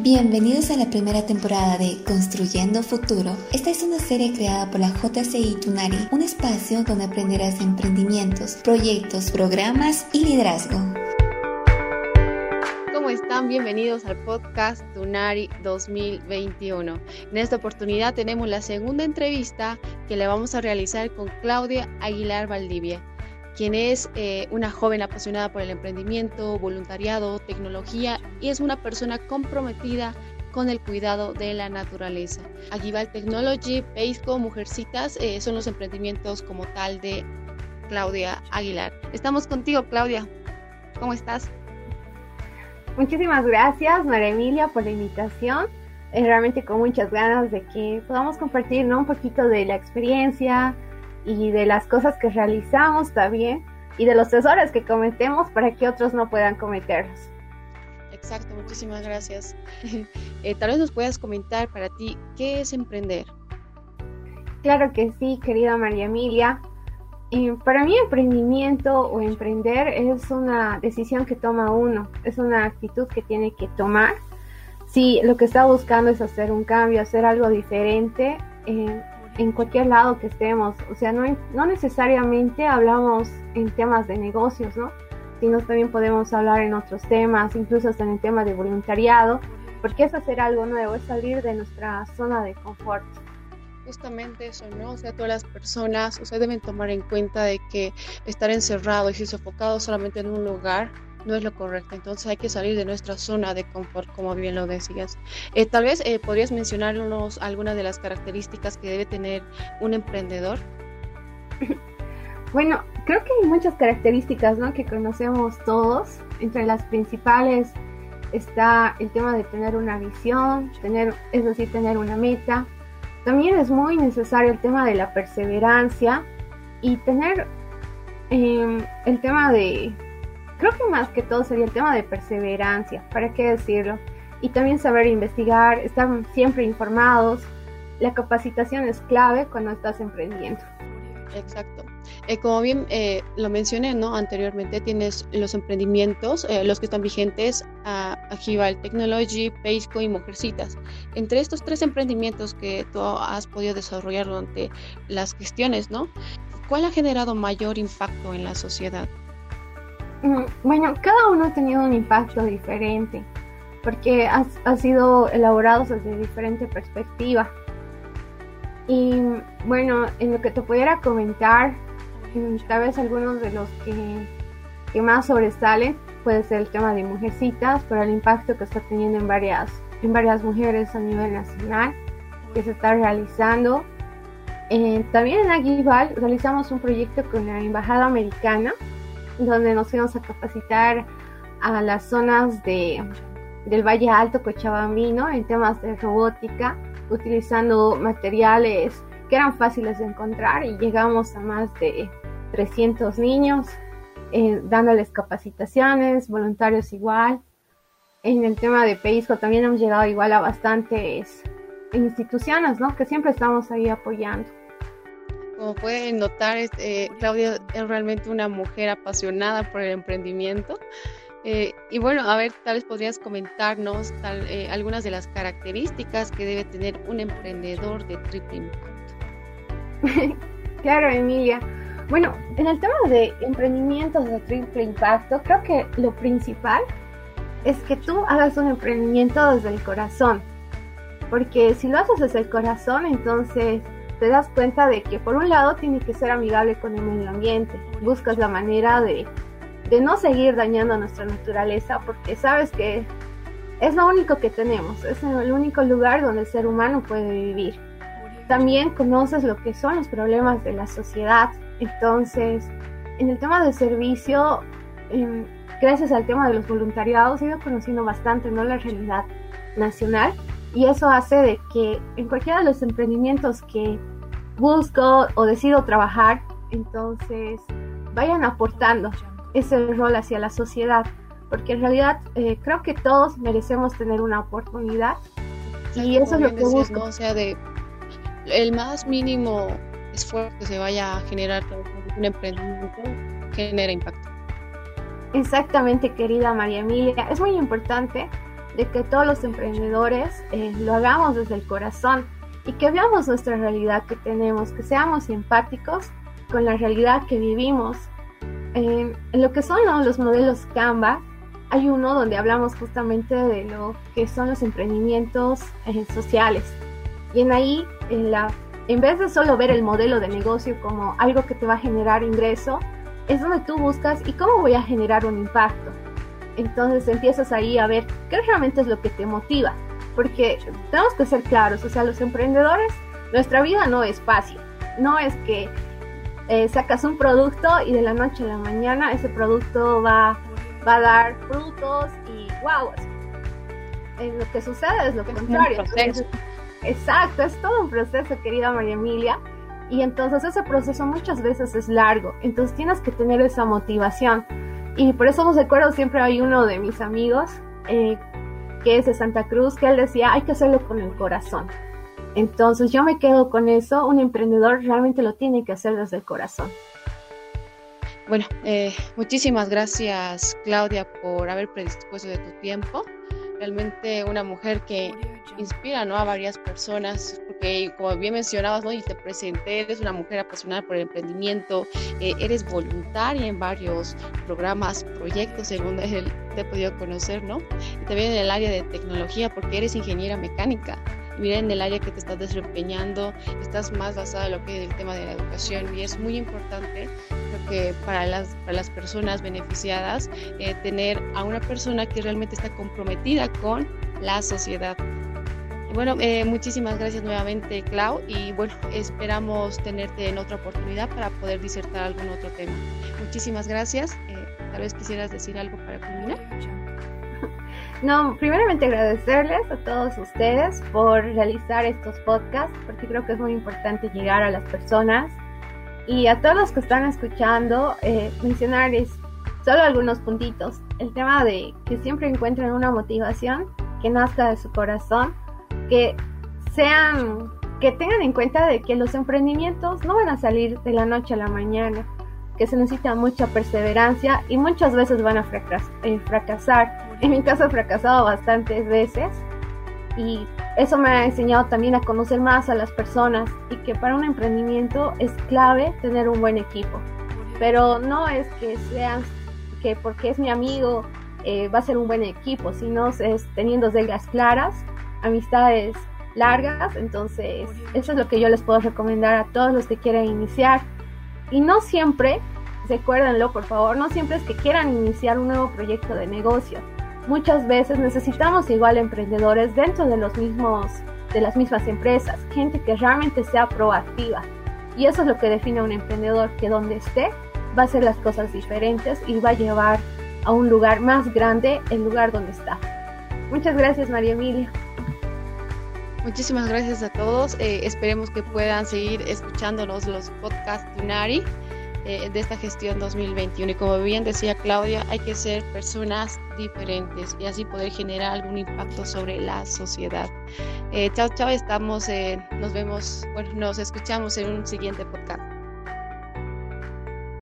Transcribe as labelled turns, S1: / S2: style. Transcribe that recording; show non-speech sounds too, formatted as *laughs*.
S1: Bienvenidos a la primera temporada de Construyendo Futuro. Esta es una serie creada por la JCI Tunari, un espacio donde aprenderás emprendimientos, proyectos, programas y liderazgo.
S2: ¿Cómo están? Bienvenidos al podcast Tunari 2021. En esta oportunidad tenemos la segunda entrevista que le vamos a realizar con Claudia Aguilar Valdivia quien es eh, una joven apasionada por el emprendimiento, voluntariado, tecnología y es una persona comprometida con el cuidado de la naturaleza. Aguival Technology, Peisco, Mujercitas eh, son los emprendimientos como tal de Claudia Aguilar. Estamos contigo, Claudia. ¿Cómo estás?
S3: Muchísimas gracias, María Emilia, por la invitación. Eh, realmente con muchas ganas de que podamos compartir un poquito de la experiencia, y de las cosas que realizamos también y de los errores que cometemos para que otros no puedan cometerlos.
S2: Exacto, muchísimas gracias. *laughs* Eh, tal vez nos puedas comentar para ti qué es emprender.
S3: Claro que sí, querida María Emilia. Eh, para mí emprendimiento o emprender es una decisión que toma uno, es una actitud que tiene que tomar. Si lo que está buscando es hacer un cambio, hacer algo diferente, eh, en cualquier lado que estemos. O sea, no, no necesariamente hablamos en temas de negocios, ¿no? Sino también podemos hablar en otros temas, incluso en el tema de voluntariado, porque es hacer algo nuevo, es salir de nuestra zona de confort.
S2: Justamente eso, ¿no? O sea, todas las personas, o deben tomar en cuenta de que estar encerrado y sofocado solamente en un lugar no es lo correcto. Entonces hay que salir de nuestra zona de confort, como bien lo decías. Eh, tal vez eh, podrías mencionarnos algunas de las características que debe tener un emprendedor. *laughs*
S3: Bueno, creo que hay muchas características ¿no? que conocemos todos. Entre las principales está el tema de tener una visión, tener, es decir, tener una meta. También es muy necesario el tema de la perseverancia y tener em, el tema de Creo que más que todo sería el tema de perseverancia, ¿para qué decirlo? Y también saber investigar, estar siempre informados. La capacitación es clave cuando estás emprendiendo.
S2: Exacto. Eh, como bien eh, lo mencioné ¿no? anteriormente, tienes los emprendimientos, eh, los que están vigentes a Agival Technology, Paceco y Mujercitas. Entre estos tres emprendimientos que tú has podido desarrollar durante las gestiones, ¿no? ¿cuál ha generado mayor impacto en la sociedad?
S3: Mm, bueno, cada uno ha tenido un impacto diferente porque ha, sido elaborados desde diferente perspectiva. Y bueno, en lo que te pudiera comentar, tal vez algunos de los que, que más sobresalen puede ser el tema de mujercitas, por el impacto que está teniendo en varias, en varias mujeres a nivel nacional, que se está realizando. Eh, también en Aguival realizamos un proyecto con la Embajada Americana donde nos fuimos a capacitar a las zonas de, del Valle Alto Cochabambino en temas de robótica, utilizando materiales que eran fáciles de encontrar y llegamos a más de 300 niños, eh, dándoles capacitaciones, voluntarios igual. En el tema de Peisco también hemos llegado igual a bastantes instituciones, ¿no? Que siempre estamos ahí apoyando.
S2: Como pueden notar, eh, Claudia es realmente una mujer apasionada por el emprendimiento. Eh, y bueno, a ver, tal vez podrías comentarnos eh, algunas de las características que debe tener un emprendedor de triple impacto. *laughs*
S3: claro, Emilia. Bueno, en el tema de emprendimientos de triple impacto, creo que lo principal es que tú hagas un emprendimiento desde el corazón. Porque si lo haces desde el corazón, entonces te das cuenta de que por un lado tiene que ser amigable con el medio ambiente, buscas la manera de, de no seguir dañando nuestra naturaleza porque sabes que es lo único que tenemos, es el único lugar donde el ser humano puede vivir. También conoces lo que son los problemas de la sociedad, entonces en el tema de servicio, em, gracias al tema de los voluntariados, he ido conociendo bastante ¿no? la realidad nacional y eso hace de que en cualquiera de los emprendimientos que busco o decido trabajar, entonces vayan aportando ese rol hacia la sociedad, porque en realidad eh, creo que todos merecemos tener una oportunidad y eso es lo que busco.
S2: O sea, de el más mínimo esfuerzo que se vaya a generar un emprendimiento genera impacto.
S3: Exactamente, querida María Emilia. Es muy importante de que todos los emprendedores eh, lo hagamos desde el corazón y que veamos nuestra realidad que tenemos, que seamos empáticos con la realidad que vivimos. en lo que son los modelos Canva, hay uno donde hablamos justamente de lo que son los emprendimientos eh, sociales. Y en ahí, en, la, en vez de solo ver el modelo de negocio como algo que te va a generar ingreso, es donde tú buscas y cómo voy a generar un impacto. Entonces empiezas ahí a ver qué realmente es lo que te motiva. Porque tenemos que ser claros, o sea, los emprendedores, nuestra vida no es fácil. No es que eh, sacas un producto y de la noche a la mañana ese producto va va a dar frutos y wow. En lo que sucede es lo contrario. exacto, es todo un proceso, querida María Emilia. Y entonces ese proceso muchas veces es largo. Entonces tienes que tener esa motivación. Y por eso os recuerdo, siempre hay uno de mis amigos eh, que es de Santa Cruz, que él decía, hay que hacerlo con el corazón. Entonces yo me quedo con eso, un emprendedor realmente lo tiene que hacer desde el corazón.
S2: Bueno, eh, muchísimas gracias Claudia por haber predispuesto de tu tiempo. Realmente una mujer que inspira ¿no? a varias personas, como bien mencionabas ¿no? y te presenté, eres una mujer apasionada por el emprendimiento, eh, eres voluntaria en varios programas, proyectos, según *laughs* te he podido conocer, ¿no? Y también en el área de tecnología, porque eres ingeniera mecánica miren en el área que te estás desempeñando, estás más basada en lo que es el tema de la educación y es muy importante que para las, para las personas beneficiadas eh, tener a una persona que realmente está comprometida con la sociedad. Bueno, eh, muchísimas gracias nuevamente, Clau, y bueno, esperamos tenerte en otra oportunidad para poder disertar algún otro tema. Muchísimas gracias. Eh, tal vez quisieras decir algo para culminar. *laughs*
S3: No, primeramente agradecerles a todos ustedes por realizar estos podcasts, porque creo que es muy importante llegar a las personas. Y a todos los que están escuchando, eh, mencionarles solo algunos puntitos. El tema de que siempre encuentren una motivación que nazca de su corazón, que sean, que tengan en cuenta de que los emprendimientos no van a salir de la noche a la mañana que se necesita mucha perseverancia y muchas veces van a eh, fracasar. En mi caso he fracasado bastantes veces y eso me ha enseñado también a conocer más a las personas y que para un emprendimiento es clave tener un buen equipo. Pero no es que sean que porque es mi amigo eh, va a ser un buen equipo, sino es teniendo reglas claras, amistades largas, entonces eso es lo que yo les puedo recomendar a todos los que quieren iniciar y no siempre, recuérdenlo por favor, no siempre es que quieran iniciar un nuevo proyecto de negocio. Muchas veces necesitamos igual emprendedores dentro de los mismos de las mismas empresas, gente que realmente sea proactiva. Y eso es lo que define a un emprendedor, que donde esté va a hacer las cosas diferentes y va a llevar a un lugar más grande el lugar donde está. Muchas gracias María Emilia.
S2: Muchísimas gracias a todos. Eh, esperemos que puedan seguir escuchándonos los podcasts de UNARI eh, de esta gestión 2021. Y como bien decía Claudia, hay que ser personas diferentes y así poder generar algún impacto sobre la sociedad. Eh, chao, chao. Estamos, nos vemos, bueno, nos escuchamos en un siguiente podcast.